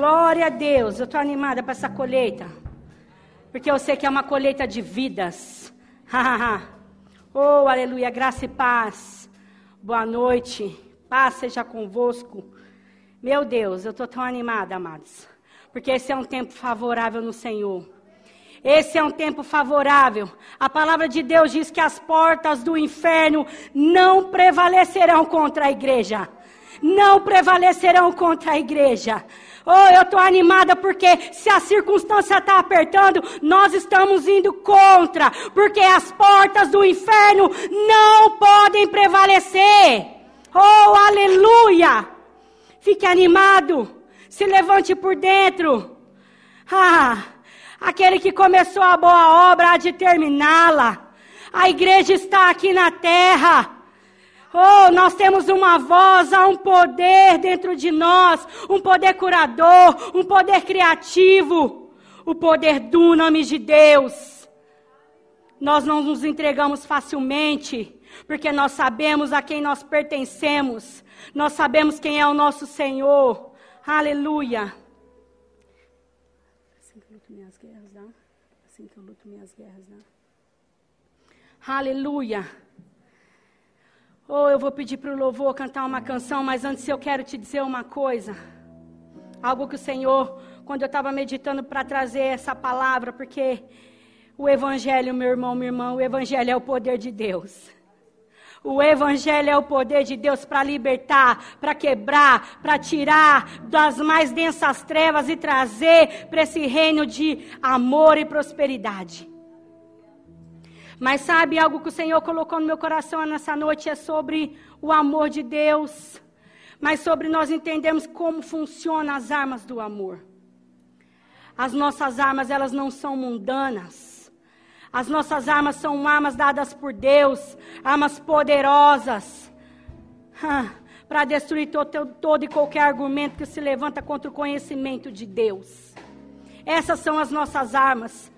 Glória a Deus, eu estou animada para essa colheita. Porque eu sei que é uma colheita de vidas. oh, aleluia, graça e paz. Boa noite, paz seja convosco. Meu Deus, eu estou tão animada, amados. Porque esse é um tempo favorável no Senhor. Esse é um tempo favorável. A palavra de Deus diz que as portas do inferno não prevalecerão contra a igreja. Não prevalecerão contra a igreja. Oh, eu estou animada porque se a circunstância está apertando, nós estamos indo contra, porque as portas do inferno não podem prevalecer. Oh, aleluia! Fique animado, se levante por dentro. Ah, aquele que começou a boa obra há de terminá-la. A igreja está aqui na terra. Oh, nós temos uma voz, há um poder dentro de nós, um poder curador, um poder criativo, o poder do nome de Deus. Nós não nos entregamos facilmente, porque nós sabemos a quem nós pertencemos, nós sabemos quem é o nosso Senhor. Aleluia. Assim que eu luto minhas guerras, não? Assim que eu luto minhas guerras, não? Aleluia. Ou oh, eu vou pedir para o louvor cantar uma canção, mas antes eu quero te dizer uma coisa. Algo que o Senhor, quando eu estava meditando para trazer essa palavra, porque o Evangelho, meu irmão, minha irmã, o Evangelho é o poder de Deus. O Evangelho é o poder de Deus para libertar, para quebrar, para tirar das mais densas trevas e trazer para esse reino de amor e prosperidade. Mas sabe algo que o Senhor colocou no meu coração nessa noite é sobre o amor de Deus, mas sobre nós entendermos como funcionam as armas do amor. As nossas armas, elas não são mundanas. As nossas armas são armas dadas por Deus, armas poderosas. para destruir todo, todo e qualquer argumento que se levanta contra o conhecimento de Deus. Essas são as nossas armas.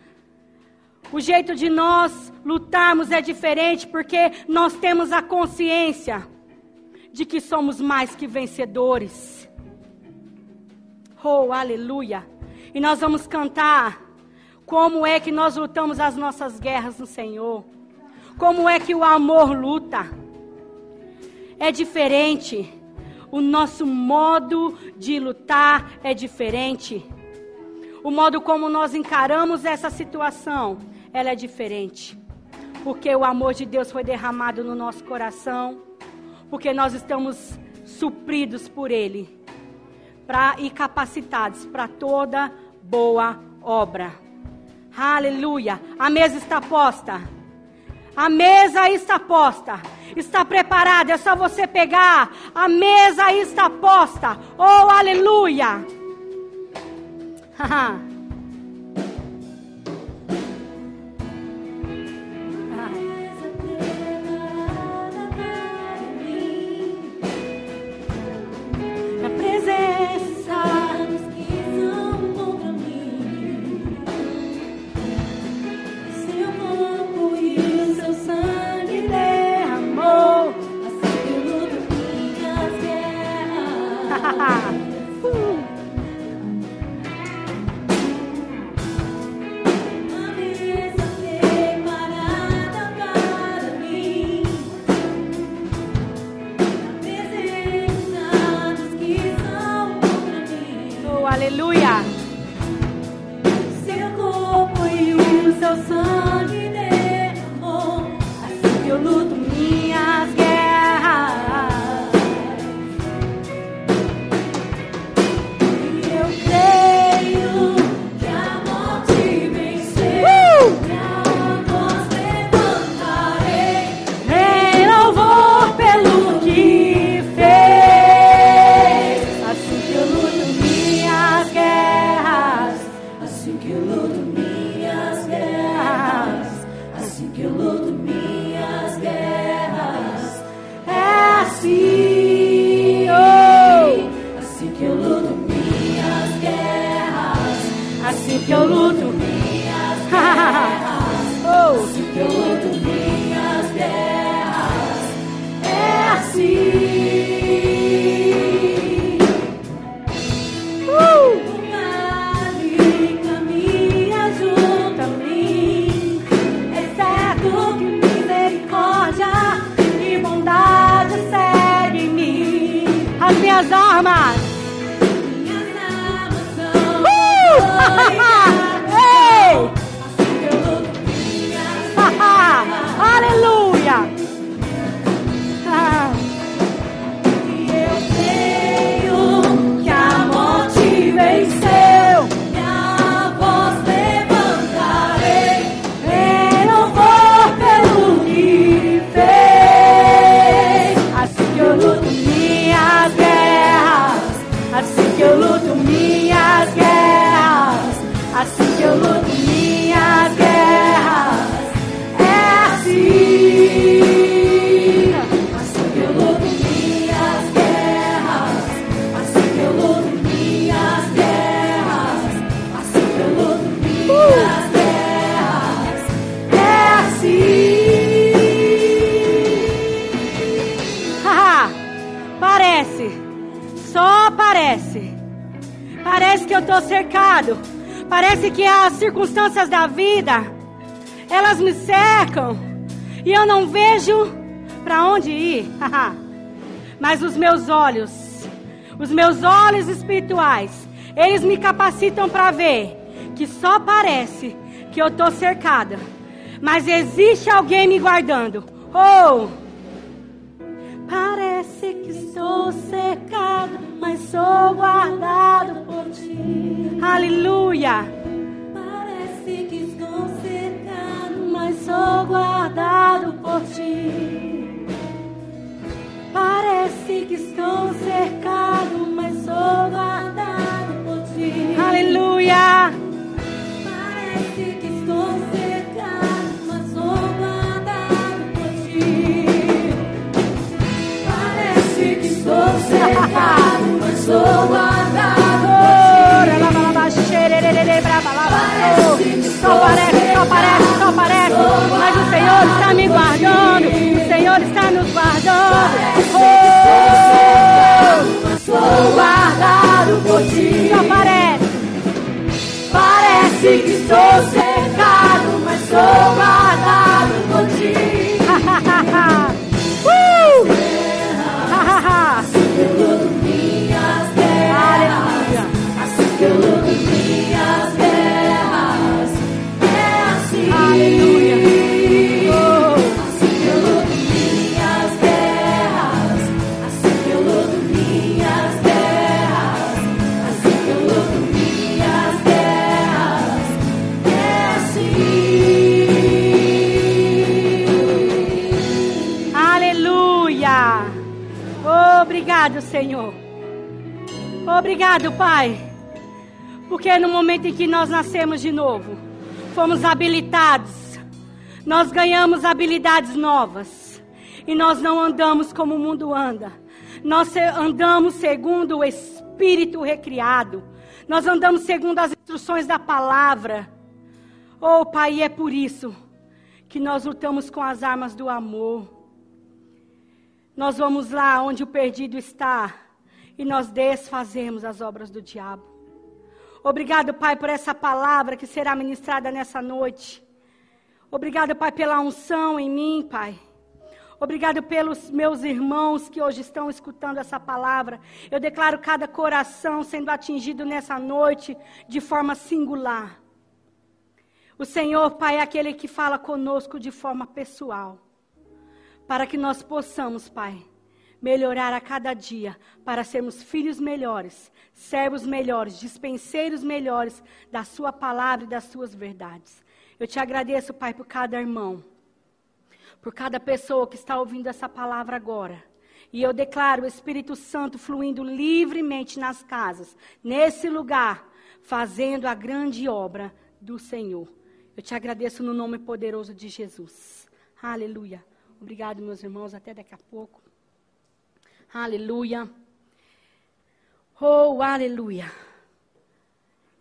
O jeito de nós lutarmos é diferente porque nós temos a consciência de que somos mais que vencedores. Oh, aleluia! E nós vamos cantar como é que nós lutamos as nossas guerras no Senhor. Como é que o amor luta. É diferente. O nosso modo de lutar é diferente. O modo como nós encaramos essa situação ela é diferente. Porque o amor de Deus foi derramado no nosso coração, porque nós estamos supridos por Ele pra, e capacitados para toda boa obra. Aleluia! A mesa está posta. A mesa está posta. Está preparada. É só você pegar. A mesa está posta. Oh, aleluia! Parece circunstâncias da vida, elas me cercam. E eu não vejo para onde ir. Mas os meus olhos, os meus olhos espirituais, eles me capacitam para ver que só parece que eu estou cercada. Mas existe alguém me guardando. Oh! Está nos guardando. Oh, sou guardado por ti. Só parece. Parece que estou cercado, mas sou guardado Obrigado, Pai. Porque no momento em que nós nascemos de novo, fomos habilitados, nós ganhamos habilidades novas. E nós não andamos como o mundo anda. Nós andamos segundo o Espírito recriado. Nós andamos segundo as instruções da palavra. Oh, Pai, é por isso que nós lutamos com as armas do amor. Nós vamos lá onde o perdido está e nós desfazemos as obras do diabo. Obrigado, Pai, por essa palavra que será ministrada nessa noite. Obrigado, Pai, pela unção em mim, Pai. Obrigado pelos meus irmãos que hoje estão escutando essa palavra. Eu declaro cada coração sendo atingido nessa noite de forma singular. O Senhor, Pai, é aquele que fala conosco de forma pessoal para que nós possamos, Pai, melhorar a cada dia, para sermos filhos melhores, servos melhores, dispenseiros melhores da Sua palavra e das Suas verdades. Eu te agradeço, Pai, por cada irmão, por cada pessoa que está ouvindo essa palavra agora. E eu declaro o Espírito Santo fluindo livremente nas casas, nesse lugar, fazendo a grande obra do Senhor. Eu te agradeço no nome poderoso de Jesus. Aleluia. Obrigado, meus irmãos. Até daqui a pouco. Aleluia. Oh, aleluia.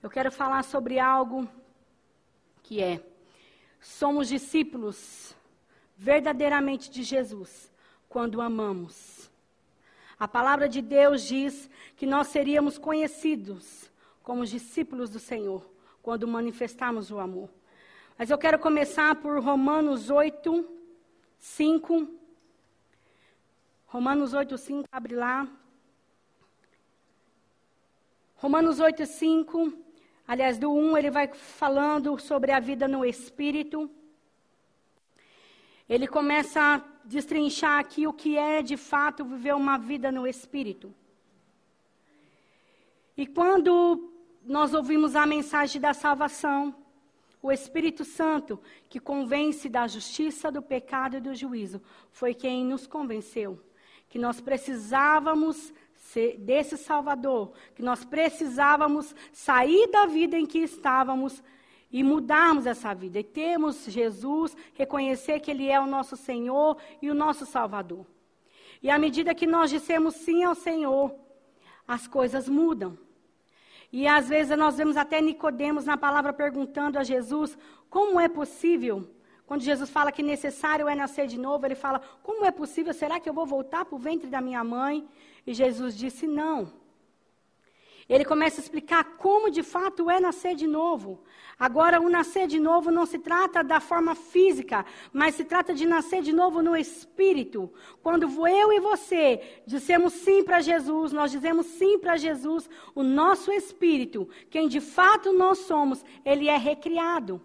Eu quero falar sobre algo que é: somos discípulos verdadeiramente de Jesus quando amamos. A palavra de Deus diz que nós seríamos conhecidos como discípulos do Senhor quando manifestarmos o amor. Mas eu quero começar por Romanos 8, 5. Romanos 8, 5, abre lá. Romanos 8, 5. Aliás, do 1, ele vai falando sobre a vida no Espírito. Ele começa a destrinchar aqui o que é de fato viver uma vida no Espírito. E quando nós ouvimos a mensagem da salvação, o Espírito Santo, que convence da justiça, do pecado e do juízo, foi quem nos convenceu que nós precisávamos desse Salvador, que nós precisávamos sair da vida em que estávamos e mudarmos essa vida. E termos Jesus, reconhecer que Ele é o nosso Senhor e o nosso Salvador. E à medida que nós dissemos sim ao Senhor, as coisas mudam. E às vezes nós vemos até Nicodemos na palavra perguntando a Jesus como é possível. Quando Jesus fala que necessário é nascer de novo, ele fala: Como é possível? Será que eu vou voltar para o ventre da minha mãe? E Jesus disse: Não. Ele começa a explicar como de fato é nascer de novo. Agora, o nascer de novo não se trata da forma física, mas se trata de nascer de novo no espírito. Quando eu e você dissemos sim para Jesus, nós dizemos sim para Jesus, o nosso espírito, quem de fato nós somos, ele é recriado.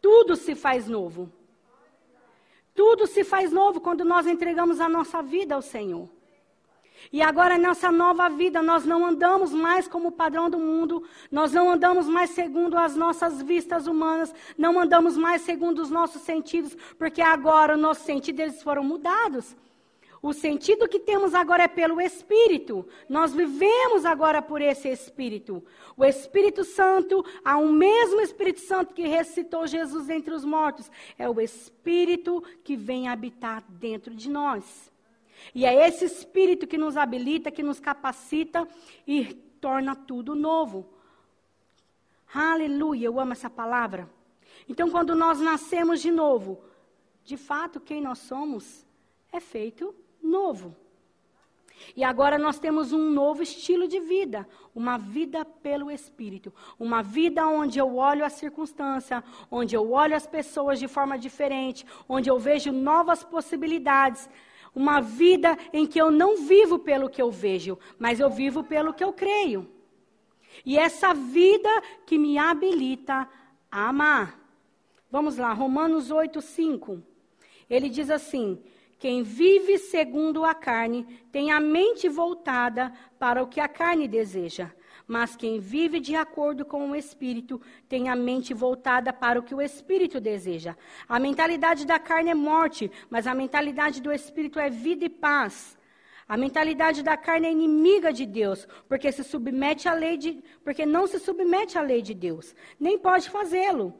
Tudo se faz novo. Tudo se faz novo quando nós entregamos a nossa vida ao Senhor. E agora, nessa nova vida, nós não andamos mais como o padrão do mundo, nós não andamos mais segundo as nossas vistas humanas, não andamos mais segundo os nossos sentidos, porque agora os nossos sentidos foram mudados. O sentido que temos agora é pelo Espírito. Nós vivemos agora por esse Espírito. O Espírito Santo, há um mesmo Espírito Santo que ressuscitou Jesus entre os mortos. É o Espírito que vem habitar dentro de nós. E é esse Espírito que nos habilita, que nos capacita e torna tudo novo. Aleluia, eu amo essa palavra. Então, quando nós nascemos de novo, de fato, quem nós somos é feito novo. E agora nós temos um novo estilo de vida, uma vida pelo Espírito, uma vida onde eu olho a circunstância, onde eu olho as pessoas de forma diferente, onde eu vejo novas possibilidades, uma vida em que eu não vivo pelo que eu vejo, mas eu vivo pelo que eu creio. E essa vida que me habilita a amar. Vamos lá, Romanos 8, 5. Ele diz assim: Quem vive segundo a carne tem a mente voltada para o que a carne deseja mas quem vive de acordo com o Espírito tem a mente voltada para o que o Espírito deseja. A mentalidade da carne é morte, mas a mentalidade do Espírito é vida e paz. A mentalidade da carne é inimiga de Deus, porque se submete à lei de, porque não se submete à lei de Deus, nem pode fazê-lo.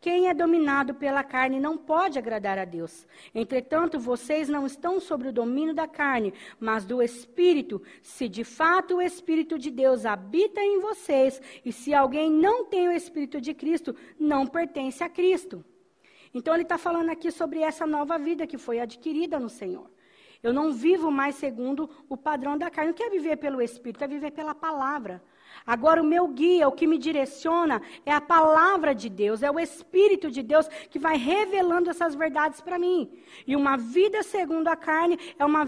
Quem é dominado pela carne não pode agradar a Deus. Entretanto, vocês não estão sobre o domínio da carne, mas do Espírito, se de fato o Espírito de Deus habita em vocês, e se alguém não tem o Espírito de Cristo, não pertence a Cristo. Então, ele está falando aqui sobre essa nova vida que foi adquirida no Senhor. Eu não vivo mais segundo o padrão da carne. Não quer viver pelo Espírito, é viver pela palavra. Agora, o meu guia, o que me direciona, é a palavra de Deus, é o Espírito de Deus que vai revelando essas verdades para mim. E uma vida segundo a carne é uma,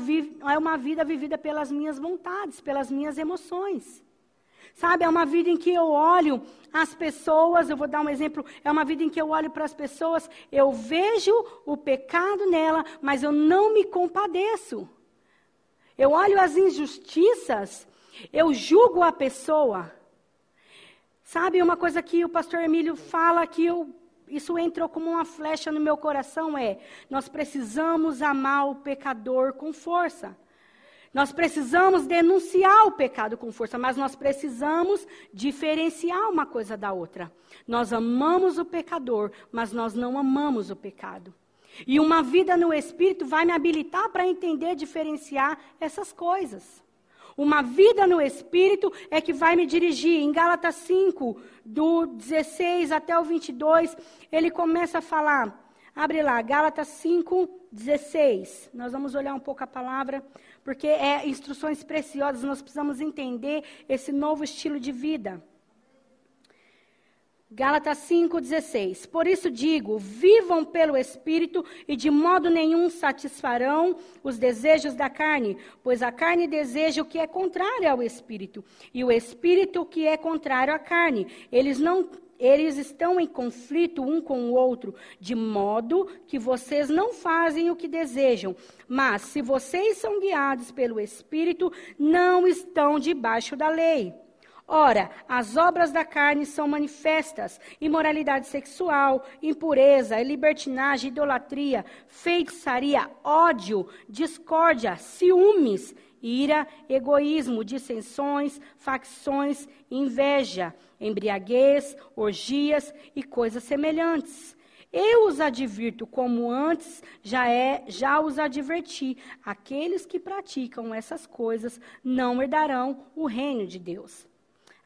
é uma vida vivida pelas minhas vontades, pelas minhas emoções. Sabe, é uma vida em que eu olho as pessoas, eu vou dar um exemplo, é uma vida em que eu olho para as pessoas, eu vejo o pecado nela, mas eu não me compadeço. Eu olho as injustiças eu julgo a pessoa. Sabe uma coisa que o pastor Emílio fala que eu, isso entrou como uma flecha no meu coração é: nós precisamos amar o pecador com força. Nós precisamos denunciar o pecado com força, mas nós precisamos diferenciar uma coisa da outra. Nós amamos o pecador, mas nós não amamos o pecado. E uma vida no Espírito vai me habilitar para entender, diferenciar essas coisas. Uma vida no Espírito é que vai me dirigir. Em Gálatas 5, do 16 até o 22, ele começa a falar. Abre lá, Gálatas 5, 16. Nós vamos olhar um pouco a palavra, porque é instruções preciosas, nós precisamos entender esse novo estilo de vida. Gálatas 5,16. Por isso digo: vivam pelo Espírito e de modo nenhum satisfarão os desejos da carne, pois a carne deseja o que é contrário ao Espírito, e o Espírito o que é contrário à carne. Eles não. Eles estão em conflito um com o outro, de modo que vocês não fazem o que desejam. Mas, se vocês são guiados pelo Espírito, não estão debaixo da lei. Ora, as obras da carne são manifestas: imoralidade sexual, impureza, libertinagem, idolatria, feitiçaria, ódio, discórdia, ciúmes, ira, egoísmo, dissensões, facções, inveja, embriaguez, orgias e coisas semelhantes. Eu os advirto como antes já é, já os adverti. Aqueles que praticam essas coisas não herdarão o reino de Deus.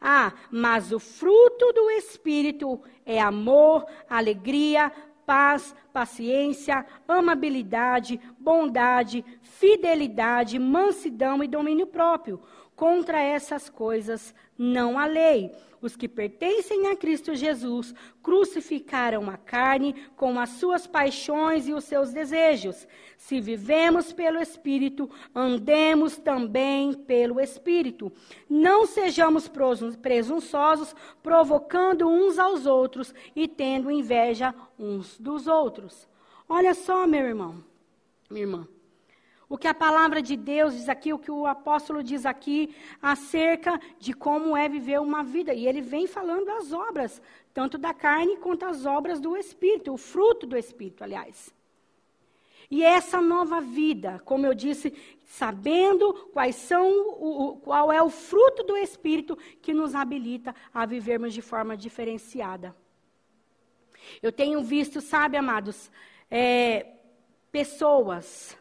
Ah, mas o fruto do Espírito é amor, alegria, paz, paciência, amabilidade, bondade, fidelidade, mansidão e domínio próprio. Contra essas coisas não há lei. Os que pertencem a Cristo Jesus crucificaram a carne com as suas paixões e os seus desejos. Se vivemos pelo Espírito, andemos também pelo Espírito. Não sejamos presunçosos, provocando uns aos outros e tendo inveja uns dos outros. Olha só, meu irmão, minha irmã. O que a palavra de Deus diz aqui, o que o apóstolo diz aqui acerca de como é viver uma vida. E ele vem falando as obras, tanto da carne quanto as obras do Espírito, o fruto do Espírito, aliás. E essa nova vida, como eu disse, sabendo quais são o, qual é o fruto do Espírito que nos habilita a vivermos de forma diferenciada. Eu tenho visto, sabe, amados, é, pessoas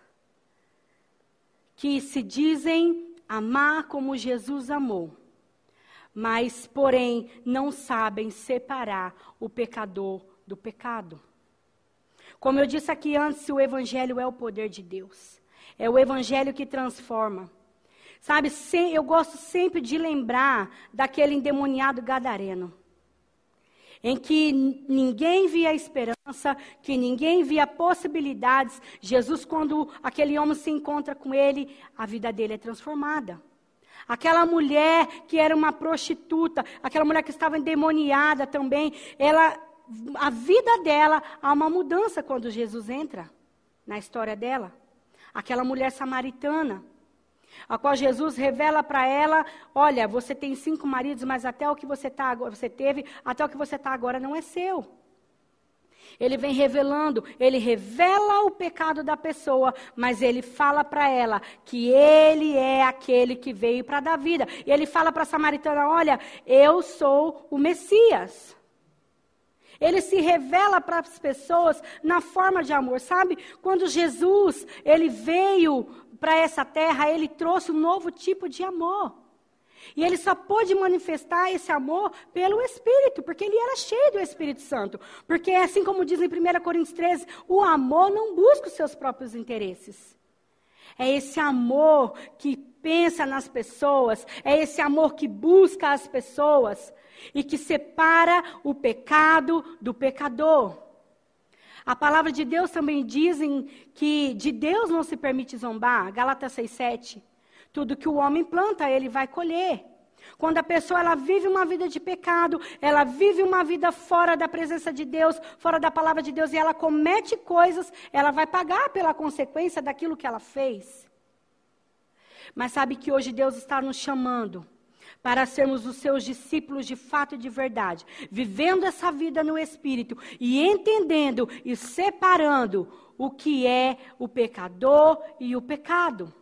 que se dizem amar como Jesus amou, mas, porém, não sabem separar o pecador do pecado. Como eu disse aqui antes, o Evangelho é o poder de Deus, é o Evangelho que transforma. Sabe, eu gosto sempre de lembrar daquele endemoniado gadareno em que ninguém via esperança, que ninguém via possibilidades. Jesus, quando aquele homem se encontra com ele, a vida dele é transformada. Aquela mulher que era uma prostituta, aquela mulher que estava endemoniada também, ela, a vida dela há uma mudança quando Jesus entra na história dela. Aquela mulher samaritana, a qual Jesus revela para ela: olha, você tem cinco maridos, mas até o que você, tá, você teve, até o que você está agora não é seu. Ele vem revelando, ele revela o pecado da pessoa, mas ele fala para ela que ele é aquele que veio para dar vida. E ele fala para a samaritana: Olha, eu sou o Messias. Ele se revela para as pessoas na forma de amor, sabe? Quando Jesus, ele veio para essa terra, ele trouxe um novo tipo de amor. E ele só pôde manifestar esse amor pelo Espírito, porque ele era cheio do Espírito Santo. Porque, assim como diz em 1 Coríntios 13, o amor não busca os seus próprios interesses. É esse amor que pensa nas pessoas, é esse amor que busca as pessoas e que separa o pecado do pecador. A palavra de Deus também dizem que de Deus não se permite zombar. Gálatas 6,7. Tudo que o homem planta, ele vai colher. Quando a pessoa ela vive uma vida de pecado, ela vive uma vida fora da presença de Deus, fora da palavra de Deus, e ela comete coisas, ela vai pagar pela consequência daquilo que ela fez. Mas sabe que hoje Deus está nos chamando para sermos os seus discípulos de fato e de verdade, vivendo essa vida no Espírito e entendendo e separando o que é o pecador e o pecado.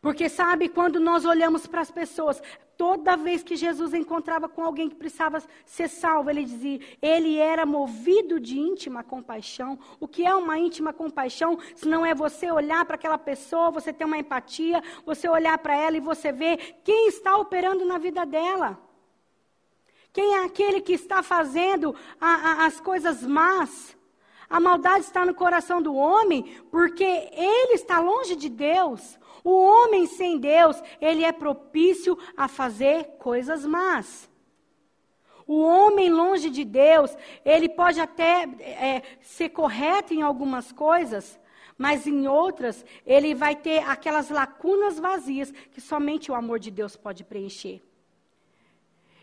Porque sabe, quando nós olhamos para as pessoas, toda vez que Jesus encontrava com alguém que precisava ser salvo, ele dizia, ele era movido de íntima compaixão. O que é uma íntima compaixão? Se não é você olhar para aquela pessoa, você ter uma empatia, você olhar para ela e você ver quem está operando na vida dela. Quem é aquele que está fazendo a, a, as coisas más? A maldade está no coração do homem porque ele está longe de Deus. O homem sem Deus, ele é propício a fazer coisas más. O homem longe de Deus, ele pode até é, ser correto em algumas coisas, mas em outras, ele vai ter aquelas lacunas vazias que somente o amor de Deus pode preencher.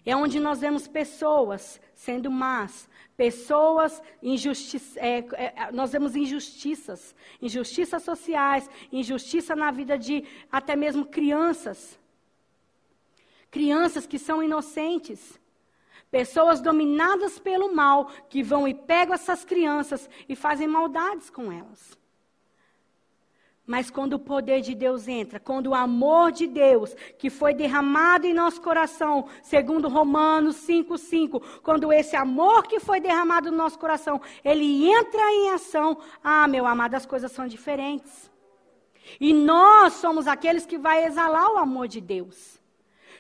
É onde nós vemos pessoas sendo más, pessoas, é, é, nós vemos injustiças, injustiças sociais, injustiça na vida de até mesmo crianças. Crianças que são inocentes. Pessoas dominadas pelo mal que vão e pegam essas crianças e fazem maldades com elas. Mas quando o poder de Deus entra, quando o amor de Deus, que foi derramado em nosso coração, segundo Romanos 5,5, quando esse amor que foi derramado no nosso coração, ele entra em ação, ah, meu amado, as coisas são diferentes. E nós somos aqueles que vai exalar o amor de Deus.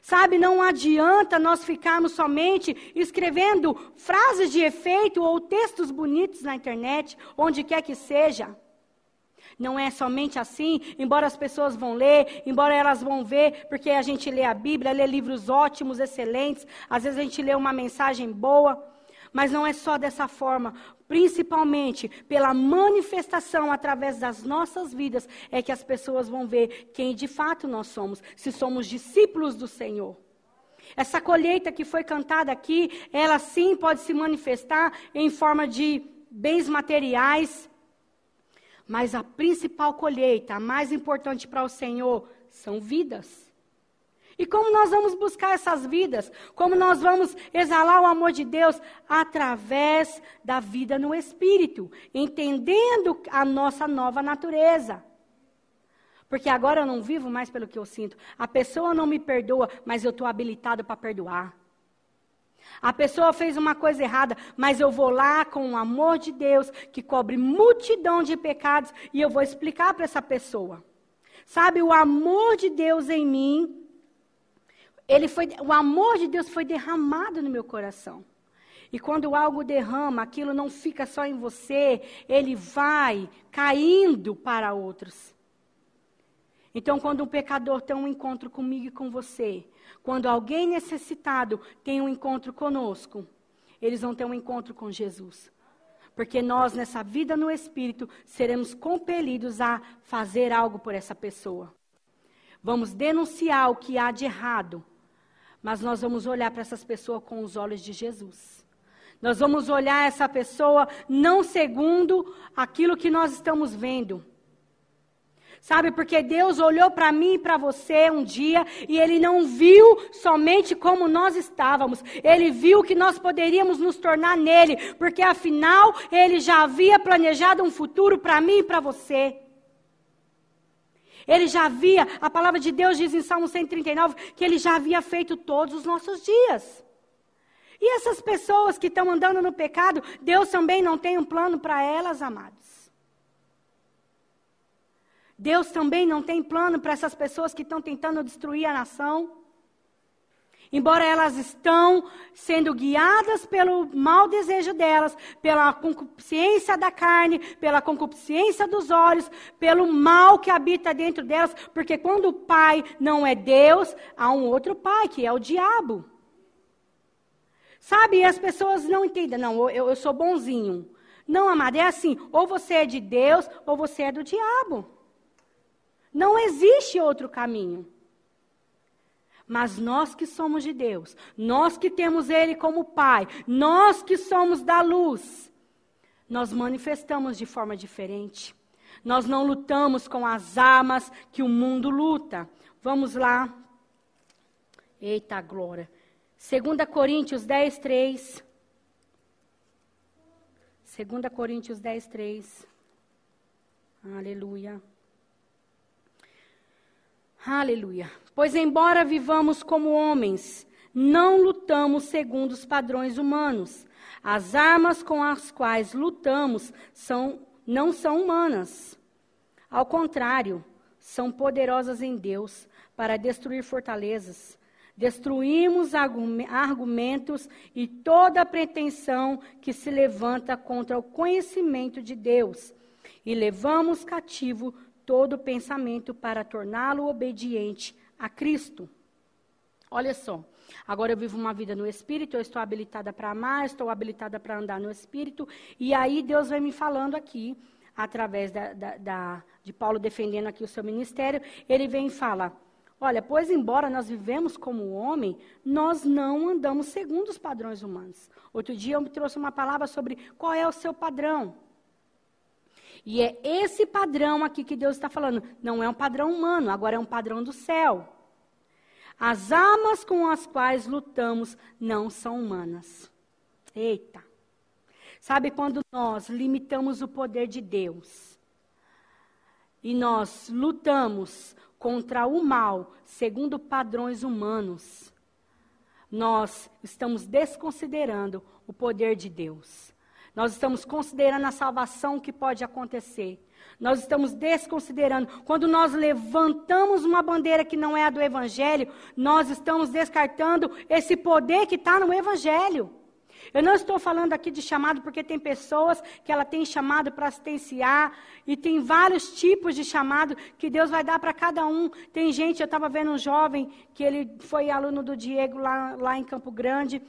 Sabe, não adianta nós ficarmos somente escrevendo frases de efeito ou textos bonitos na internet, onde quer que seja. Não é somente assim, embora as pessoas vão ler, embora elas vão ver, porque a gente lê a Bíblia, lê livros ótimos, excelentes, às vezes a gente lê uma mensagem boa, mas não é só dessa forma. Principalmente pela manifestação através das nossas vidas é que as pessoas vão ver quem de fato nós somos, se somos discípulos do Senhor. Essa colheita que foi cantada aqui, ela sim pode se manifestar em forma de bens materiais, mas a principal colheita, a mais importante para o Senhor, são vidas. E como nós vamos buscar essas vidas? Como nós vamos exalar o amor de Deus? Através da vida no Espírito, entendendo a nossa nova natureza. Porque agora eu não vivo mais pelo que eu sinto. A pessoa não me perdoa, mas eu estou habilitado para perdoar. A pessoa fez uma coisa errada, mas eu vou lá com o amor de Deus, que cobre multidão de pecados, e eu vou explicar para essa pessoa. Sabe, o amor de Deus em mim ele foi, o amor de Deus foi derramado no meu coração. E quando algo derrama, aquilo não fica só em você, ele vai caindo para outros. Então, quando um pecador tem um encontro comigo e com você, quando alguém necessitado tem um encontro conosco, eles vão ter um encontro com Jesus. Porque nós, nessa vida no Espírito, seremos compelidos a fazer algo por essa pessoa. Vamos denunciar o que há de errado mas nós vamos olhar para essas pessoas com os olhos de Jesus. Nós vamos olhar essa pessoa não segundo aquilo que nós estamos vendo. Sabe, porque Deus olhou para mim e para você um dia e Ele não viu somente como nós estávamos, Ele viu que nós poderíamos nos tornar nele, porque afinal Ele já havia planejado um futuro para mim e para você. Ele já havia, a palavra de Deus diz em Salmo 139 que ele já havia feito todos os nossos dias. E essas pessoas que estão andando no pecado, Deus também não tem um plano para elas, amados. Deus também não tem plano para essas pessoas que estão tentando destruir a nação. Embora elas estão sendo guiadas pelo mau desejo delas, pela concupiscência da carne, pela concupiscência dos olhos, pelo mal que habita dentro delas, porque quando o pai não é Deus, há um outro pai, que é o diabo. Sabe, e as pessoas não entendem, não, eu, eu sou bonzinho. Não, amada, é assim, ou você é de Deus, ou você é do diabo. Não existe outro caminho. Mas nós que somos de Deus, nós que temos Ele como Pai, nós que somos da luz, nós manifestamos de forma diferente. Nós não lutamos com as armas que o mundo luta. Vamos lá. Eita glória. 2 Coríntios 10, 3. 2 Coríntios 10, 3. Aleluia. Aleluia. Pois, embora vivamos como homens, não lutamos segundo os padrões humanos. As armas com as quais lutamos são, não são humanas. Ao contrário, são poderosas em Deus para destruir fortalezas. Destruímos argumentos e toda pretensão que se levanta contra o conhecimento de Deus. E levamos cativo todo pensamento para torná-lo obediente a Cristo. Olha só, agora eu vivo uma vida no Espírito, eu estou habilitada para amar, estou habilitada para andar no Espírito, e aí Deus vem me falando aqui, através da, da, da, de Paulo defendendo aqui o seu ministério, ele vem e fala: Olha, pois embora nós vivemos como homem, nós não andamos segundo os padrões humanos. Outro dia eu me trouxe uma palavra sobre qual é o seu padrão. E é esse padrão aqui que Deus está falando. Não é um padrão humano, agora é um padrão do céu. As armas com as quais lutamos não são humanas. Eita. Sabe quando nós limitamos o poder de Deus e nós lutamos contra o mal segundo padrões humanos, nós estamos desconsiderando o poder de Deus. Nós estamos considerando a salvação que pode acontecer. Nós estamos desconsiderando. Quando nós levantamos uma bandeira que não é a do Evangelho, nós estamos descartando esse poder que está no Evangelho. Eu não estou falando aqui de chamado porque tem pessoas que ela tem chamado para assistenciar e tem vários tipos de chamado que Deus vai dar para cada um. Tem gente, eu estava vendo um jovem que ele foi aluno do Diego lá, lá em Campo Grande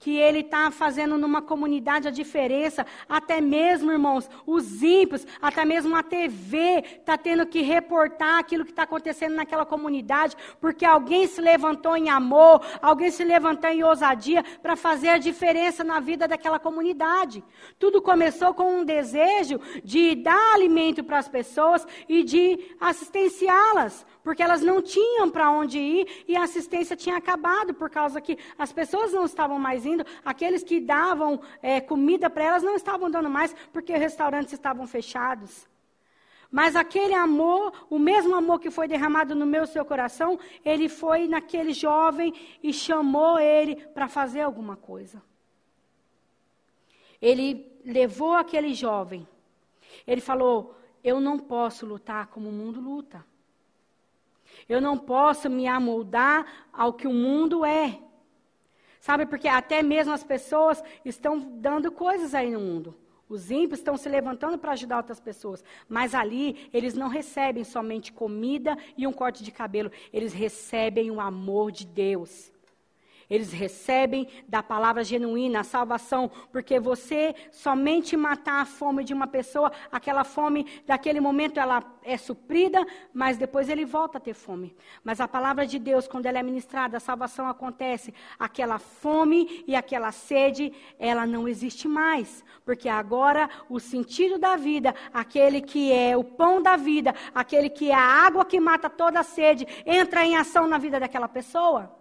que ele está fazendo numa comunidade a diferença, até mesmo, irmãos, os ímpios, até mesmo a TV está tendo que reportar aquilo que está acontecendo naquela comunidade, porque alguém se levantou em amor, alguém se levantou em ousadia para fazer a diferença na vida daquela comunidade. Tudo começou com um desejo de dar alimento para as pessoas e de assistenciá-las, porque elas não tinham para onde ir e a assistência tinha acabado por causa que as pessoas não estavam mais aqueles que davam é, comida para elas não estavam dando mais porque os restaurantes estavam fechados. Mas aquele amor, o mesmo amor que foi derramado no meu seu coração, ele foi naquele jovem e chamou ele para fazer alguma coisa. Ele levou aquele jovem. Ele falou: Eu não posso lutar como o mundo luta. Eu não posso me amoldar ao que o mundo é. Sabe, porque até mesmo as pessoas estão dando coisas aí no mundo. Os ímpios estão se levantando para ajudar outras pessoas. Mas ali, eles não recebem somente comida e um corte de cabelo. Eles recebem o amor de Deus. Eles recebem da palavra genuína a salvação, porque você somente matar a fome de uma pessoa, aquela fome daquele momento ela é suprida, mas depois ele volta a ter fome. Mas a palavra de Deus, quando ela é ministrada, a salvação acontece, aquela fome e aquela sede, ela não existe mais, porque agora o sentido da vida, aquele que é o pão da vida, aquele que é a água que mata toda a sede, entra em ação na vida daquela pessoa.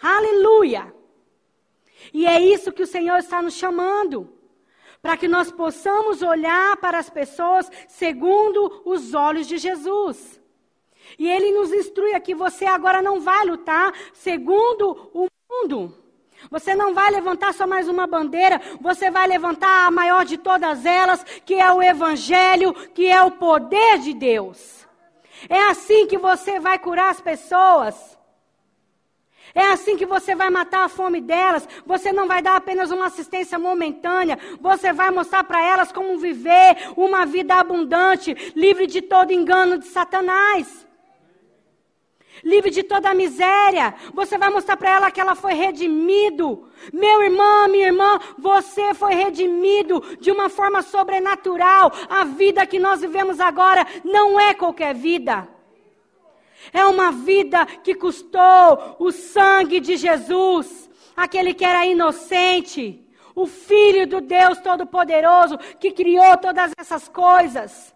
Aleluia! E é isso que o Senhor está nos chamando. Para que nós possamos olhar para as pessoas segundo os olhos de Jesus. E ele nos instrui aqui: você agora não vai lutar segundo o mundo. Você não vai levantar só mais uma bandeira, você vai levantar a maior de todas elas, que é o Evangelho, que é o poder de Deus. É assim que você vai curar as pessoas. É assim que você vai matar a fome delas. Você não vai dar apenas uma assistência momentânea. Você vai mostrar para elas como viver uma vida abundante, livre de todo engano de Satanás. Livre de toda a miséria. Você vai mostrar para ela que ela foi redimido. Meu irmão, minha irmã, você foi redimido de uma forma sobrenatural. A vida que nós vivemos agora não é qualquer vida. É uma vida que custou o sangue de Jesus, aquele que era inocente, o Filho do Deus Todo-Poderoso que criou todas essas coisas.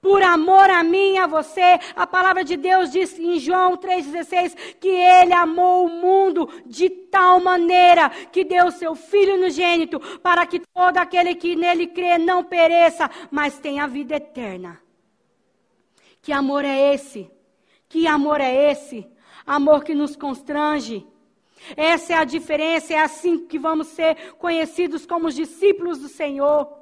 Por amor a mim e a você, a palavra de Deus diz em João 3,16 que Ele amou o mundo de tal maneira que deu seu Filho unigênito para que todo aquele que nele crê não pereça, mas tenha vida eterna. Que amor é esse? Que amor é esse? Amor que nos constrange. Essa é a diferença, é assim que vamos ser conhecidos como os discípulos do Senhor.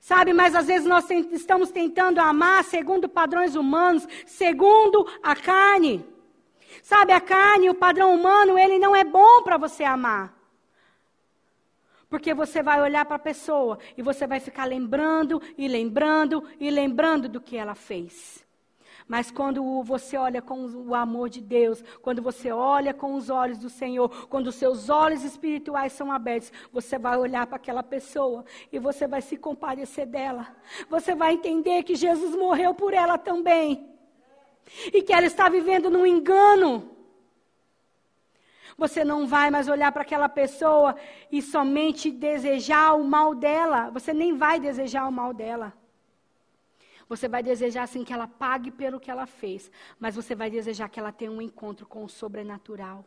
Sabe, mas às vezes nós estamos tentando amar segundo padrões humanos, segundo a carne. Sabe, a carne, o padrão humano, ele não é bom para você amar. Porque você vai olhar para a pessoa e você vai ficar lembrando e lembrando e lembrando do que ela fez. Mas quando você olha com o amor de Deus, quando você olha com os olhos do Senhor, quando os seus olhos espirituais são abertos, você vai olhar para aquela pessoa e você vai se compadecer dela. Você vai entender que Jesus morreu por ela também. E que ela está vivendo num engano. Você não vai mais olhar para aquela pessoa e somente desejar o mal dela. Você nem vai desejar o mal dela. Você vai desejar assim que ela pague pelo que ela fez, mas você vai desejar que ela tenha um encontro com o sobrenatural.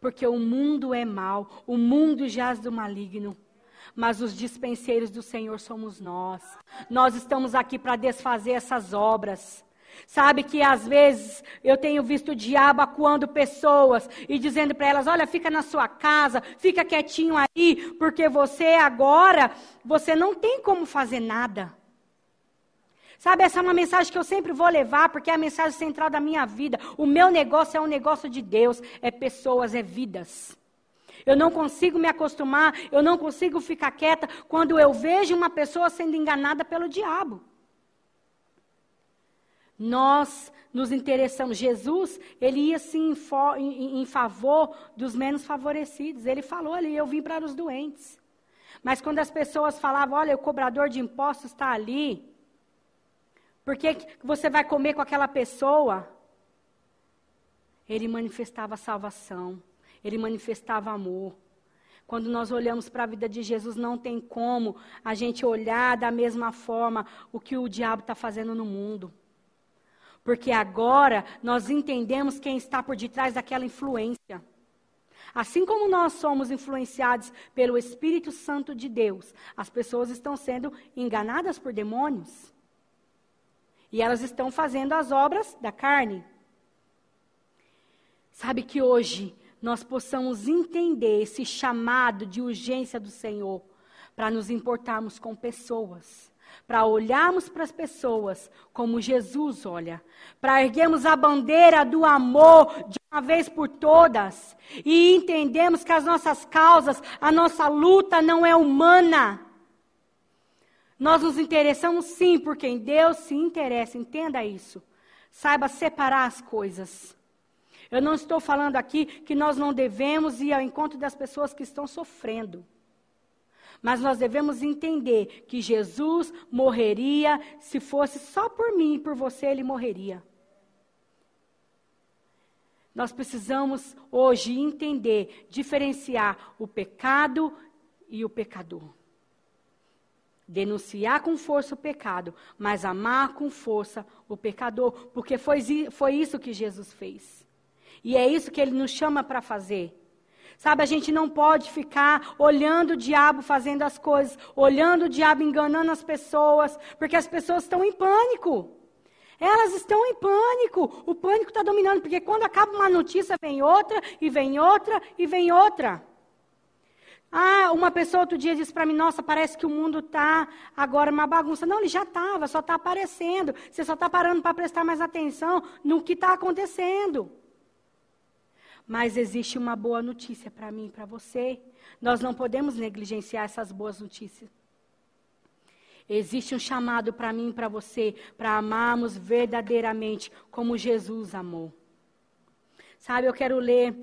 Porque o mundo é mau, o mundo jaz do maligno. Mas os dispenseiros do Senhor somos nós. Nós estamos aqui para desfazer essas obras. Sabe que às vezes eu tenho visto o diabo acuando pessoas e dizendo para elas: olha, fica na sua casa, fica quietinho aí, porque você agora, você não tem como fazer nada. Sabe, essa é uma mensagem que eu sempre vou levar, porque é a mensagem central da minha vida. O meu negócio é um negócio de Deus, é pessoas, é vidas. Eu não consigo me acostumar, eu não consigo ficar quieta quando eu vejo uma pessoa sendo enganada pelo diabo. Nós nos interessamos. Jesus, ele ia sim em, em, favor dos menos favorecidos. Ele falou ali: Eu vim para os doentes. Mas quando as pessoas falavam: Olha, o cobrador de impostos está ali. Por que você vai comer com aquela pessoa? Ele manifestava salvação. Ele manifestava amor. Quando nós olhamos para a vida de Jesus, não tem como a gente olhar da mesma forma o que o diabo está fazendo no mundo. Porque agora nós entendemos quem está por detrás daquela influência. Assim como nós somos influenciados pelo Espírito Santo de Deus, as pessoas estão sendo enganadas por demônios. E elas estão fazendo as obras da carne. Sabe que hoje nós possamos entender esse chamado de urgência do Senhor para nos importarmos com pessoas, para olharmos para as pessoas como Jesus olha, para erguermos a bandeira do amor de uma vez por todas e entendemos que as nossas causas, a nossa luta não é humana. Nós nos interessamos sim por quem Deus se interessa, entenda isso. Saiba separar as coisas. Eu não estou falando aqui que nós não devemos ir ao encontro das pessoas que estão sofrendo. Mas nós devemos entender que Jesus morreria, se fosse só por mim e por você, ele morreria. Nós precisamos hoje entender, diferenciar o pecado e o pecador. Denunciar com força o pecado, mas amar com força o pecador, porque foi, foi isso que Jesus fez. E é isso que ele nos chama para fazer. Sabe, a gente não pode ficar olhando o diabo fazendo as coisas, olhando o diabo enganando as pessoas, porque as pessoas estão em pânico. Elas estão em pânico. O pânico está dominando, porque quando acaba uma notícia, vem outra, e vem outra, e vem outra. Ah, uma pessoa outro dia disse para mim: Nossa, parece que o mundo está agora uma bagunça. Não, ele já estava, só está aparecendo. Você só está parando para prestar mais atenção no que está acontecendo. Mas existe uma boa notícia para mim e para você. Nós não podemos negligenciar essas boas notícias. Existe um chamado para mim e para você, para amarmos verdadeiramente como Jesus amou. Sabe, eu quero ler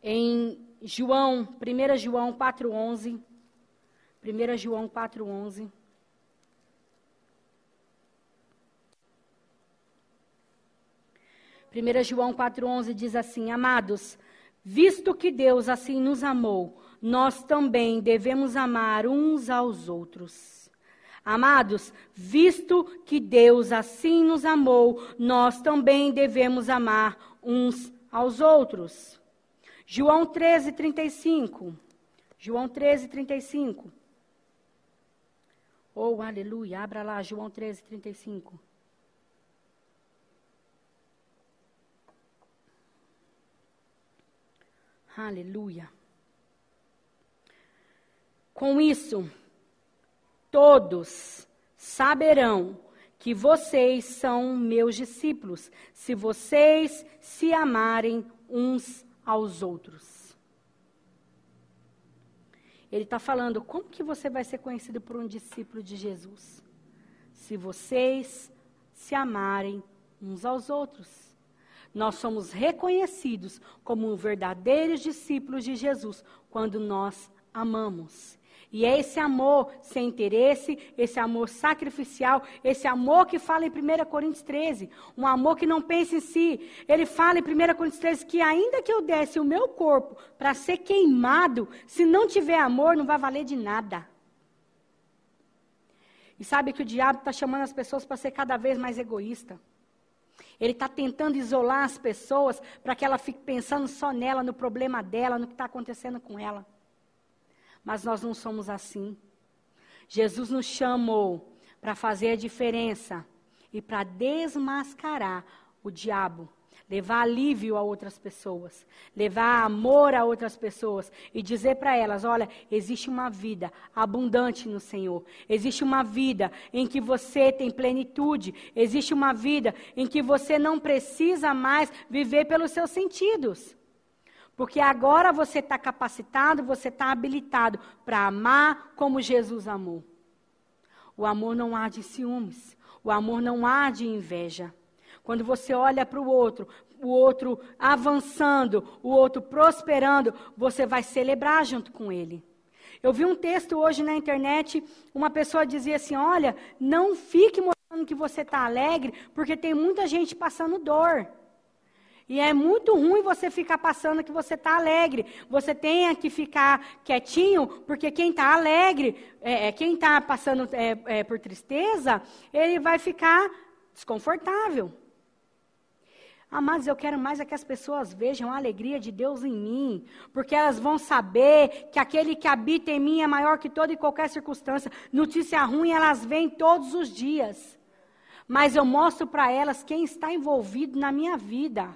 em João, 1 João 4,11. 1 João 4,11. 1 João 4,11 diz assim: Amados, visto que Deus assim nos amou, nós também devemos amar uns aos outros. Amados, visto que Deus assim nos amou, nós também devemos amar uns aos outros. João 13, 35. João 13, 35. Oh, aleluia. Abra lá, João 13, 35. Aleluia. Com isso, todos saberão que vocês são meus discípulos, se vocês se amarem uns aos outros. Ele está falando, como que você vai ser conhecido por um discípulo de Jesus? Se vocês se amarem uns aos outros nós somos reconhecidos como verdadeiros discípulos de Jesus quando nós amamos. E é esse amor sem interesse, esse amor sacrificial, esse amor que fala em 1 Coríntios 13, um amor que não pensa em si. Ele fala em 1 Coríntios 13 que ainda que eu desse o meu corpo para ser queimado, se não tiver amor, não vai valer de nada. E sabe que o diabo está chamando as pessoas para ser cada vez mais egoísta. Ele está tentando isolar as pessoas para que ela fique pensando só nela, no problema dela, no que está acontecendo com ela. Mas nós não somos assim. Jesus nos chamou para fazer a diferença e para desmascarar o diabo levar alívio a outras pessoas, levar amor a outras pessoas e dizer para elas: olha, existe uma vida abundante no Senhor, existe uma vida em que você tem plenitude, existe uma vida em que você não precisa mais viver pelos seus sentidos. Porque agora você está capacitado, você está habilitado para amar como Jesus amou. O amor não há de ciúmes, o amor não há de inveja. Quando você olha para o outro, o outro avançando, o outro prosperando, você vai celebrar junto com ele. Eu vi um texto hoje na internet, uma pessoa dizia assim: Olha, não fique mostrando que você está alegre, porque tem muita gente passando dor. E é muito ruim você ficar passando que você está alegre. Você tem que ficar quietinho, porque quem está alegre, é, é quem está passando é, é, por tristeza, ele vai ficar desconfortável. Amados, eu quero mais é que as pessoas vejam a alegria de Deus em mim, porque elas vão saber que aquele que habita em mim é maior que toda e qualquer circunstância. Notícia ruim elas vêm todos os dias, mas eu mostro para elas quem está envolvido na minha vida.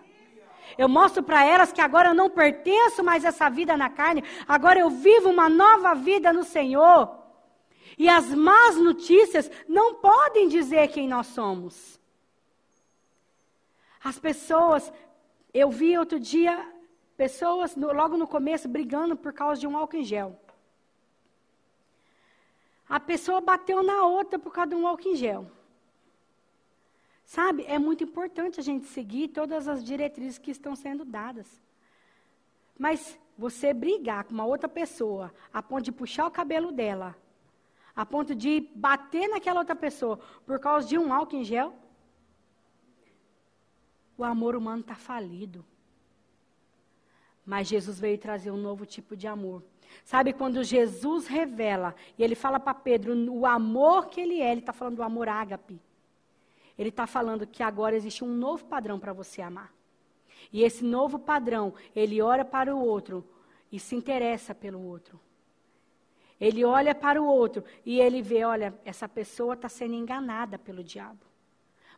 Eu mostro para elas que agora eu não pertenço mais a essa vida na carne, agora eu vivo uma nova vida no Senhor. E as más notícias não podem dizer quem nós somos. As pessoas, eu vi outro dia pessoas no, logo no começo brigando por causa de um álcool em gel. A pessoa bateu na outra por causa de um álcool em gel. Sabe, é muito importante a gente seguir todas as diretrizes que estão sendo dadas. Mas você brigar com uma outra pessoa, a ponto de puxar o cabelo dela, a ponto de bater naquela outra pessoa por causa de um álcool em gel, o amor humano está falido. Mas Jesus veio trazer um novo tipo de amor. Sabe, quando Jesus revela, e ele fala para Pedro o amor que ele é, ele está falando do amor ágape. Ele está falando que agora existe um novo padrão para você amar. E esse novo padrão, ele olha para o outro e se interessa pelo outro. Ele olha para o outro e ele vê: olha, essa pessoa está sendo enganada pelo diabo.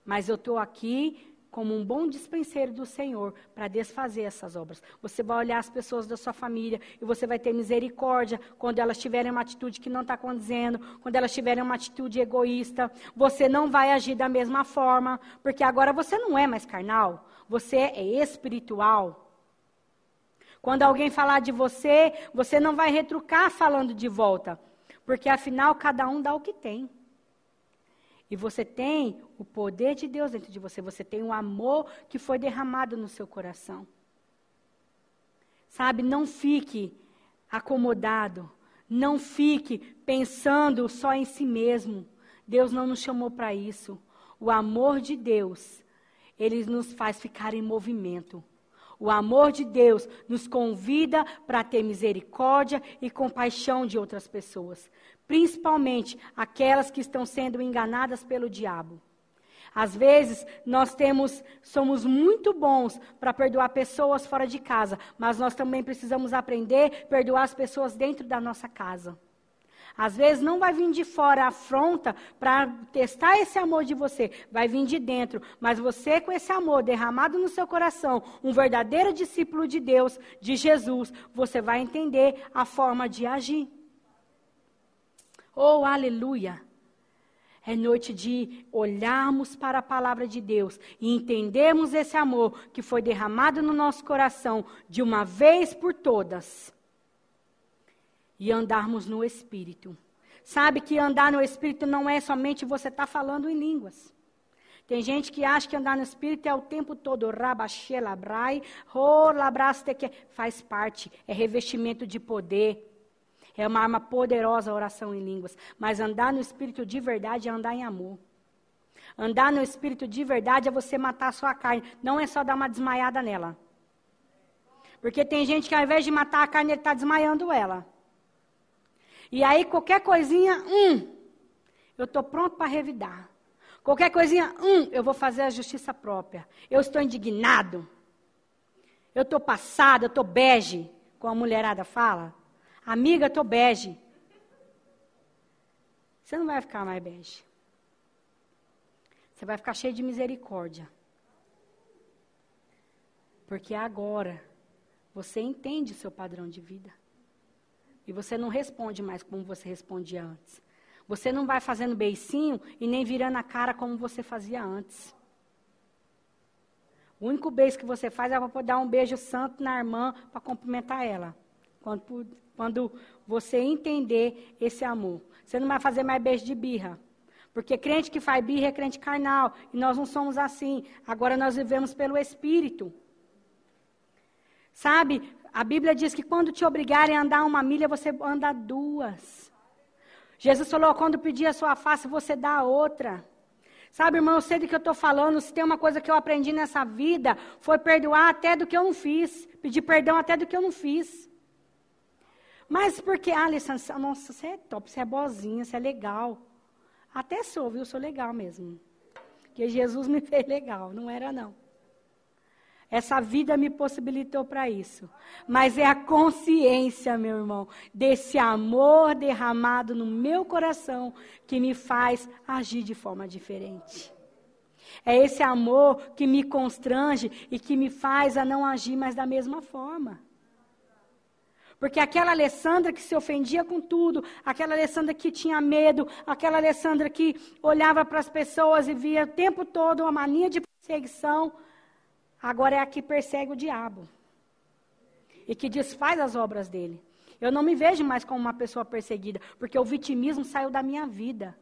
Mas eu estou aqui como um bom dispenseiro do Senhor para desfazer essas obras. Você vai olhar as pessoas da sua família e você vai ter misericórdia quando elas tiverem uma atitude que não está condizendo, quando elas tiverem uma atitude egoísta. Você não vai agir da mesma forma, porque agora você não é mais carnal, você é espiritual. Quando alguém falar de você, você não vai retrucar falando de volta, porque afinal cada um dá o que tem. E você tem o poder de Deus dentro de você, você tem o amor que foi derramado no seu coração. Sabe, não fique acomodado, não fique pensando só em si mesmo. Deus não nos chamou para isso. O amor de Deus, ele nos faz ficar em movimento. O amor de Deus nos convida para ter misericórdia e compaixão de outras pessoas principalmente aquelas que estão sendo enganadas pelo diabo. Às vezes, nós temos, somos muito bons para perdoar pessoas fora de casa, mas nós também precisamos aprender a perdoar as pessoas dentro da nossa casa. Às vezes não vai vir de fora a afronta para testar esse amor de você, vai vir de dentro. Mas você, com esse amor derramado no seu coração, um verdadeiro discípulo de Deus, de Jesus, você vai entender a forma de agir. Oh, aleluia! É noite de olharmos para a palavra de Deus e entendermos esse amor que foi derramado no nosso coração de uma vez por todas. E andarmos no Espírito. Sabe que andar no Espírito não é somente você estar tá falando em línguas. Tem gente que acha que andar no Espírito é o tempo todo. Faz parte. É revestimento de poder. É uma arma poderosa a oração em línguas. Mas andar no Espírito de verdade é andar em amor. Andar no Espírito de verdade é você matar a sua carne. Não é só dar uma desmaiada nela. Porque tem gente que ao invés de matar a carne, ele está desmaiando ela. E aí qualquer coisinha, hum, eu estou pronto para revidar. Qualquer coisinha, hum, eu vou fazer a justiça própria. Eu estou indignado. Eu estou passada, eu estou bege, como a mulherada fala. Amiga, tô bege. Você não vai ficar mais bege. Você vai ficar cheio de misericórdia. Porque agora você entende o seu padrão de vida. E você não responde mais como você respondia antes. Você não vai fazendo beicinho e nem virando a cara como você fazia antes. O único beijo que você faz é para dar um beijo santo na irmã para cumprimentar ela. Quando, quando você entender esse amor. Você não vai fazer mais beijo de birra. Porque crente que faz birra é crente carnal. E nós não somos assim. Agora nós vivemos pelo Espírito. Sabe, a Bíblia diz que quando te obrigarem a andar uma milha, você anda duas. Jesus falou: quando pedir a sua face, você dá a outra. Sabe, irmão, eu sei do que eu estou falando. Se tem uma coisa que eu aprendi nessa vida, foi perdoar até do que eu não fiz. Pedir perdão até do que eu não fiz. Mas porque, ah, Alessandra, nossa, você é top, você é boazinha, você é legal. Até sou, viu? Sou legal mesmo. Porque Jesus me fez legal, não era não. Essa vida me possibilitou para isso. Mas é a consciência, meu irmão, desse amor derramado no meu coração que me faz agir de forma diferente. É esse amor que me constrange e que me faz a não agir mais da mesma forma. Porque aquela Alessandra que se ofendia com tudo, aquela Alessandra que tinha medo, aquela Alessandra que olhava para as pessoas e via o tempo todo uma mania de perseguição, agora é a que persegue o diabo e que desfaz as obras dele. Eu não me vejo mais como uma pessoa perseguida, porque o vitimismo saiu da minha vida.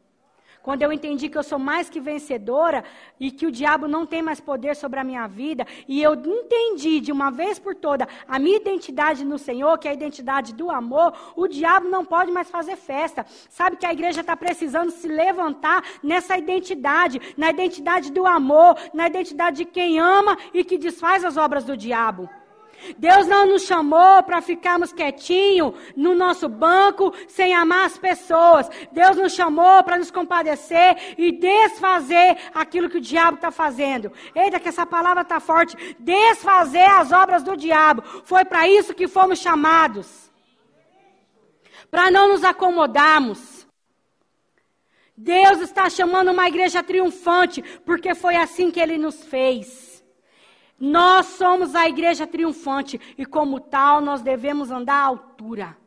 Quando eu entendi que eu sou mais que vencedora e que o diabo não tem mais poder sobre a minha vida, e eu entendi de uma vez por toda a minha identidade no Senhor, que é a identidade do amor, o diabo não pode mais fazer festa. Sabe que a igreja está precisando se levantar nessa identidade, na identidade do amor, na identidade de quem ama e que desfaz as obras do diabo. Deus não nos chamou para ficarmos quietinho no nosso banco sem amar as pessoas. Deus nos chamou para nos compadecer e desfazer aquilo que o diabo está fazendo. Eita, que essa palavra está forte. Desfazer as obras do diabo. Foi para isso que fomos chamados. Para não nos acomodarmos. Deus está chamando uma igreja triunfante, porque foi assim que ele nos fez. Nós somos a igreja triunfante e, como tal, nós devemos andar à altura.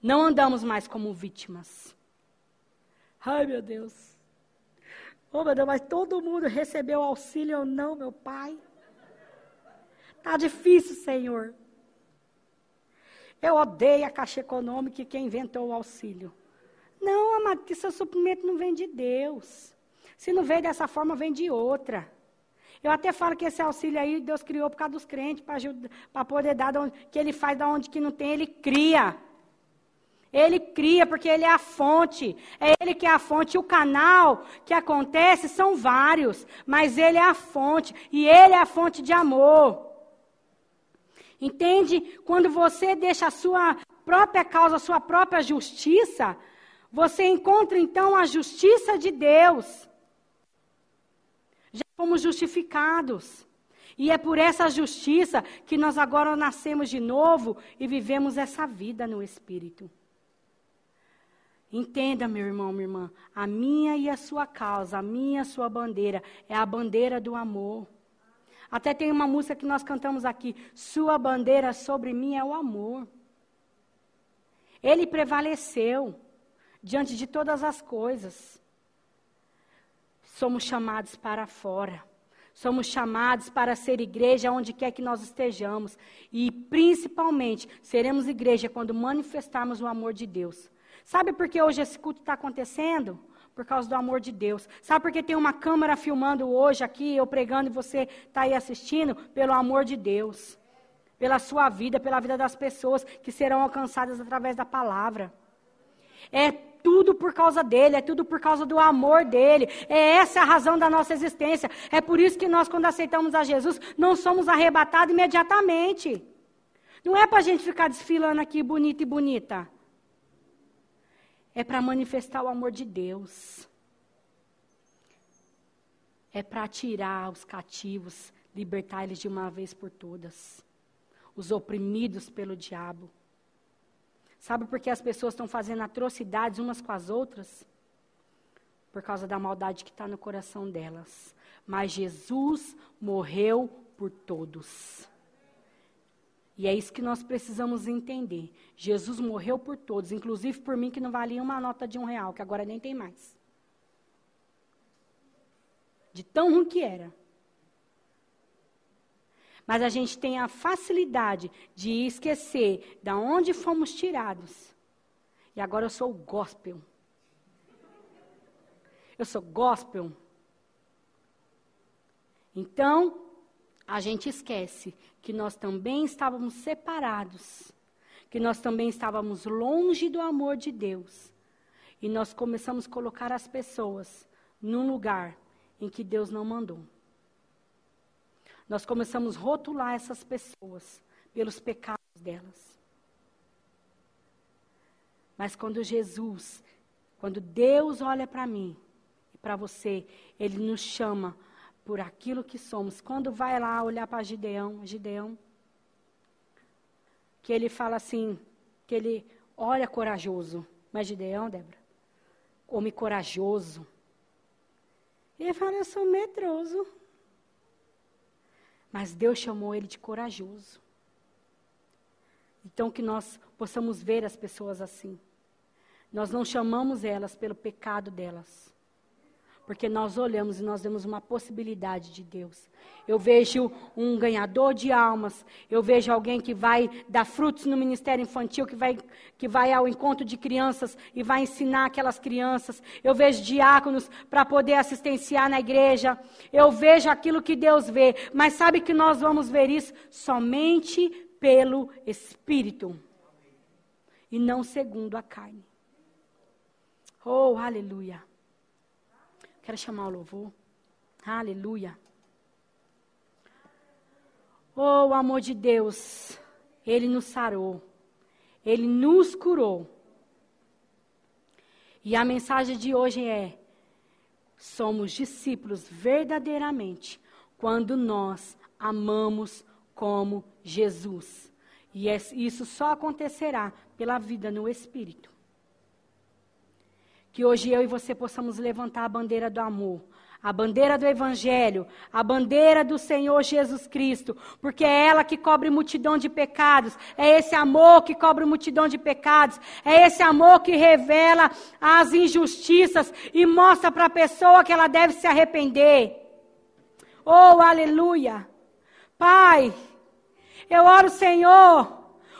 Não andamos mais como vítimas. Ai, meu Deus. Oh, meu Deus, mas todo mundo recebeu auxílio ou não, meu Pai? Tá difícil, Senhor. Eu odeio a Caixa Econômica e quem inventou o auxílio. Não, amado, que seu suprimento não vem de Deus. Se não vem dessa forma, vem de outra. Eu até falo que esse auxílio aí Deus criou por causa dos crentes, para poder dar, onde, que ele faz da onde que não tem, ele cria. Ele cria porque ele é a fonte. É ele que é a fonte. O canal que acontece são vários, mas ele é a fonte. E ele é a fonte de amor. Entende? Quando você deixa a sua própria causa, a sua própria justiça, você encontra então a justiça de Deus fomos justificados. E é por essa justiça que nós agora nascemos de novo e vivemos essa vida no Espírito. Entenda, meu irmão, minha irmã, a minha e a sua causa, a minha e a sua bandeira é a bandeira do amor. Até tem uma música que nós cantamos aqui: Sua bandeira sobre mim é o amor. Ele prevaleceu diante de todas as coisas somos chamados para fora. Somos chamados para ser igreja onde quer que nós estejamos. E, principalmente, seremos igreja quando manifestarmos o amor de Deus. Sabe por que hoje esse culto está acontecendo? Por causa do amor de Deus. Sabe por que tem uma câmera filmando hoje aqui, eu pregando e você está aí assistindo? Pelo amor de Deus. Pela sua vida, pela vida das pessoas que serão alcançadas através da palavra. É tudo por causa dele, é tudo por causa do amor dele. É essa a razão da nossa existência. É por isso que nós, quando aceitamos a Jesus, não somos arrebatados imediatamente. Não é para a gente ficar desfilando aqui bonita e bonita. É para manifestar o amor de Deus. É para tirar os cativos, libertar eles de uma vez por todas. Os oprimidos pelo diabo. Sabe por que as pessoas estão fazendo atrocidades umas com as outras? Por causa da maldade que está no coração delas. Mas Jesus morreu por todos. E é isso que nós precisamos entender. Jesus morreu por todos, inclusive por mim que não valia uma nota de um real, que agora nem tem mais. De tão ruim que era. Mas a gente tem a facilidade de esquecer da onde fomos tirados. E agora eu sou gospel. Eu sou gospel. Então, a gente esquece que nós também estávamos separados, que nós também estávamos longe do amor de Deus. E nós começamos a colocar as pessoas num lugar em que Deus não mandou. Nós começamos a rotular essas pessoas pelos pecados delas. Mas quando Jesus, quando Deus olha para mim e para você, Ele nos chama por aquilo que somos. Quando vai lá olhar para Gideão, Gideão, que ele fala assim, que ele olha corajoso. Mas Gideão, Débora, homem corajoso. Ele fala, eu sou medroso. Mas Deus chamou ele de corajoso. Então que nós possamos ver as pessoas assim. Nós não chamamos elas pelo pecado delas. Porque nós olhamos e nós vemos uma possibilidade de Deus. Eu vejo um ganhador de almas. Eu vejo alguém que vai dar frutos no ministério infantil, que vai, que vai ao encontro de crianças e vai ensinar aquelas crianças. Eu vejo diáconos para poder assistenciar na igreja. Eu vejo aquilo que Deus vê. Mas sabe que nós vamos ver isso somente pelo Espírito. E não segundo a carne. Oh, aleluia. Quero chamar o louvor. Aleluia. Oh, o amor de Deus, Ele nos sarou, Ele nos curou. E a mensagem de hoje é: somos discípulos verdadeiramente quando nós amamos como Jesus. E é, isso só acontecerá pela vida no Espírito. Que hoje eu e você possamos levantar a bandeira do amor, a bandeira do Evangelho, a bandeira do Senhor Jesus Cristo, porque é ela que cobre multidão de pecados, é esse amor que cobre multidão de pecados, é esse amor que revela as injustiças e mostra para a pessoa que ela deve se arrepender. Oh, aleluia! Pai, eu oro, Senhor,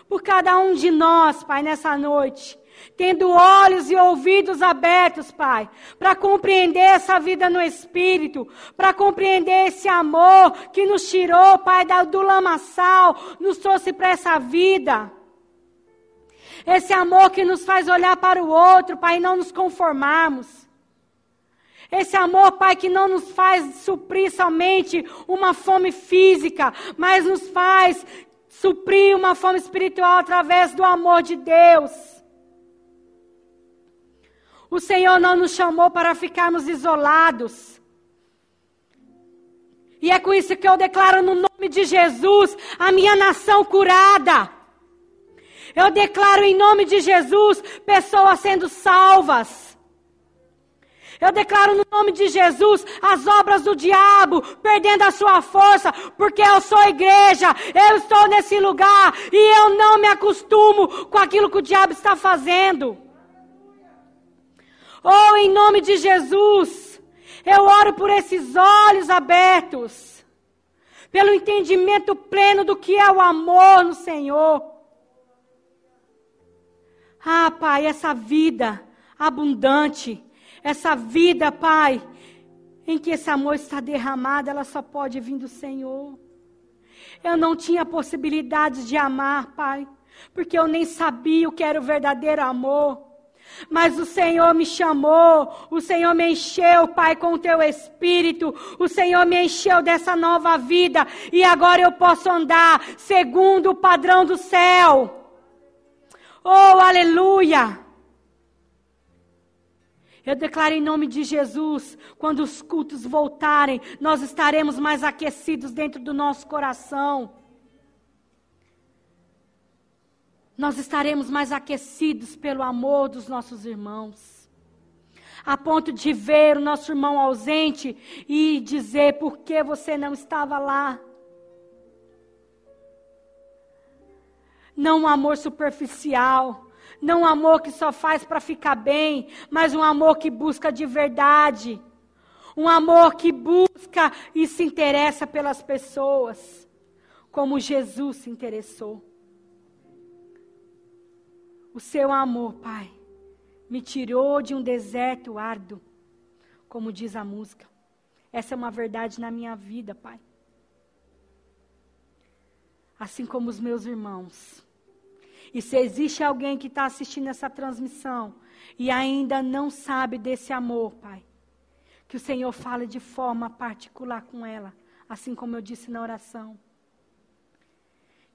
por cada um de nós, Pai, nessa noite tendo olhos e ouvidos abertos, Pai, para compreender essa vida no Espírito, para compreender esse amor que nos tirou, Pai, do lamaçal, nos trouxe para essa vida. Esse amor que nos faz olhar para o outro, Pai, e não nos conformarmos. Esse amor, Pai, que não nos faz suprir somente uma fome física, mas nos faz suprir uma fome espiritual através do amor de Deus. O Senhor não nos chamou para ficarmos isolados. E é com isso que eu declaro no nome de Jesus a minha nação curada. Eu declaro em nome de Jesus pessoas sendo salvas. Eu declaro no nome de Jesus as obras do diabo perdendo a sua força, porque eu sou igreja, eu estou nesse lugar e eu não me acostumo com aquilo que o diabo está fazendo. Oh, em nome de Jesus, eu oro por esses olhos abertos, pelo entendimento pleno do que é o amor no Senhor. Ah, Pai, essa vida abundante, essa vida, Pai, em que esse amor está derramado, ela só pode vir do Senhor. Eu não tinha possibilidade de amar, Pai, porque eu nem sabia o que era o verdadeiro amor. Mas o Senhor me chamou, o Senhor me encheu, Pai, com o teu espírito, o Senhor me encheu dessa nova vida, e agora eu posso andar segundo o padrão do céu. Oh, aleluia! Eu declaro em nome de Jesus, quando os cultos voltarem, nós estaremos mais aquecidos dentro do nosso coração. Nós estaremos mais aquecidos pelo amor dos nossos irmãos. A ponto de ver o nosso irmão ausente e dizer por que você não estava lá. Não um amor superficial, não um amor que só faz para ficar bem, mas um amor que busca de verdade. Um amor que busca e se interessa pelas pessoas. como Jesus se interessou. O seu amor, Pai, me tirou de um deserto árduo, como diz a música. Essa é uma verdade na minha vida, Pai. Assim como os meus irmãos. E se existe alguém que está assistindo essa transmissão e ainda não sabe desse amor, Pai, que o Senhor fale de forma particular com ela, assim como eu disse na oração.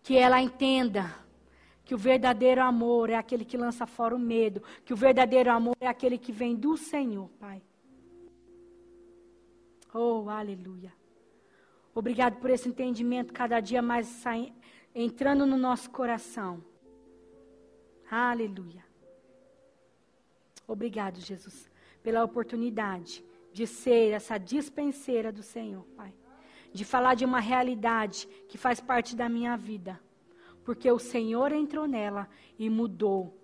Que ela entenda que o verdadeiro amor é aquele que lança fora o medo, que o verdadeiro amor é aquele que vem do Senhor, Pai. Oh, aleluia. Obrigado por esse entendimento cada dia mais entrando no nosso coração. Aleluia. Obrigado, Jesus, pela oportunidade de ser essa dispenseira do Senhor, Pai. De falar de uma realidade que faz parte da minha vida porque o Senhor entrou nela e mudou.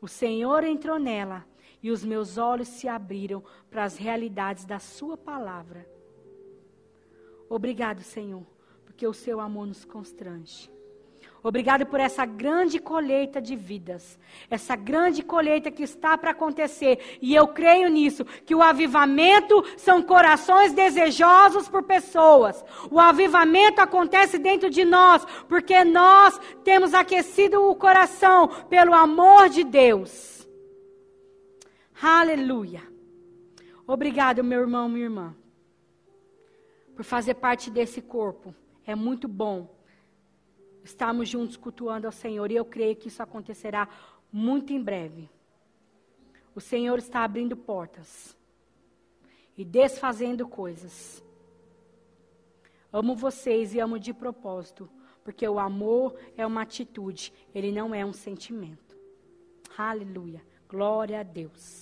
O Senhor entrou nela e os meus olhos se abriram para as realidades da Sua palavra. Obrigado, Senhor, porque o Seu amor nos constrange. Obrigado por essa grande colheita de vidas, essa grande colheita que está para acontecer, e eu creio nisso, que o avivamento são corações desejosos por pessoas. O avivamento acontece dentro de nós, porque nós temos aquecido o coração pelo amor de Deus. Aleluia. Obrigado, meu irmão, minha irmã, por fazer parte desse corpo. É muito bom estarmos juntos cultuando ao Senhor. E eu creio que isso acontecerá muito em breve. O Senhor está abrindo portas e desfazendo coisas. Amo vocês e amo de propósito, porque o amor é uma atitude, ele não é um sentimento. Aleluia. Glória a Deus.